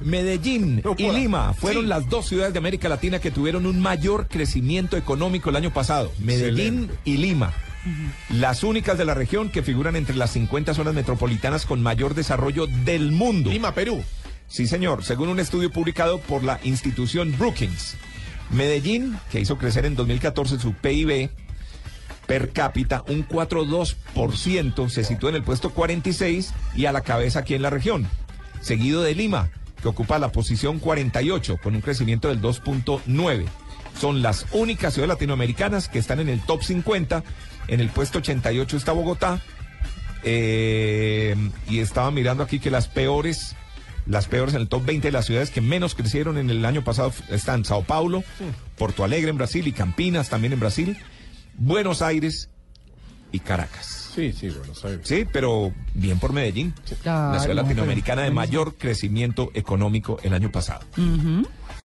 Medellín y Lima fueron las dos ciudades de América Latina que tuvieron un mayor crecimiento económico el año pasado. Medellín y Lima. Las únicas de la región que figuran entre las 50 zonas metropolitanas con mayor desarrollo del mundo. Lima, Perú. Sí, señor, según un estudio publicado por la institución Brookings. Medellín, que hizo crecer en 2014 su PIB per cápita un 4,2%, se sitúa en el puesto 46 y a la cabeza aquí en la región. Seguido de Lima, que ocupa la posición 48 con un crecimiento del 2.9. Son las únicas ciudades latinoamericanas que están en el top 50. En el puesto 88 está Bogotá. Eh, y estaba mirando aquí que las peores las peores en el top 20 de las ciudades que menos crecieron en el año pasado están Sao Paulo, Porto Alegre en Brasil y Campinas también en Brasil, Buenos Aires y Caracas. Sí, sí, Buenos Aires. Sí, pero bien por Medellín, la ciudad latinoamericana de mayor crecimiento económico el año pasado. Uh -huh.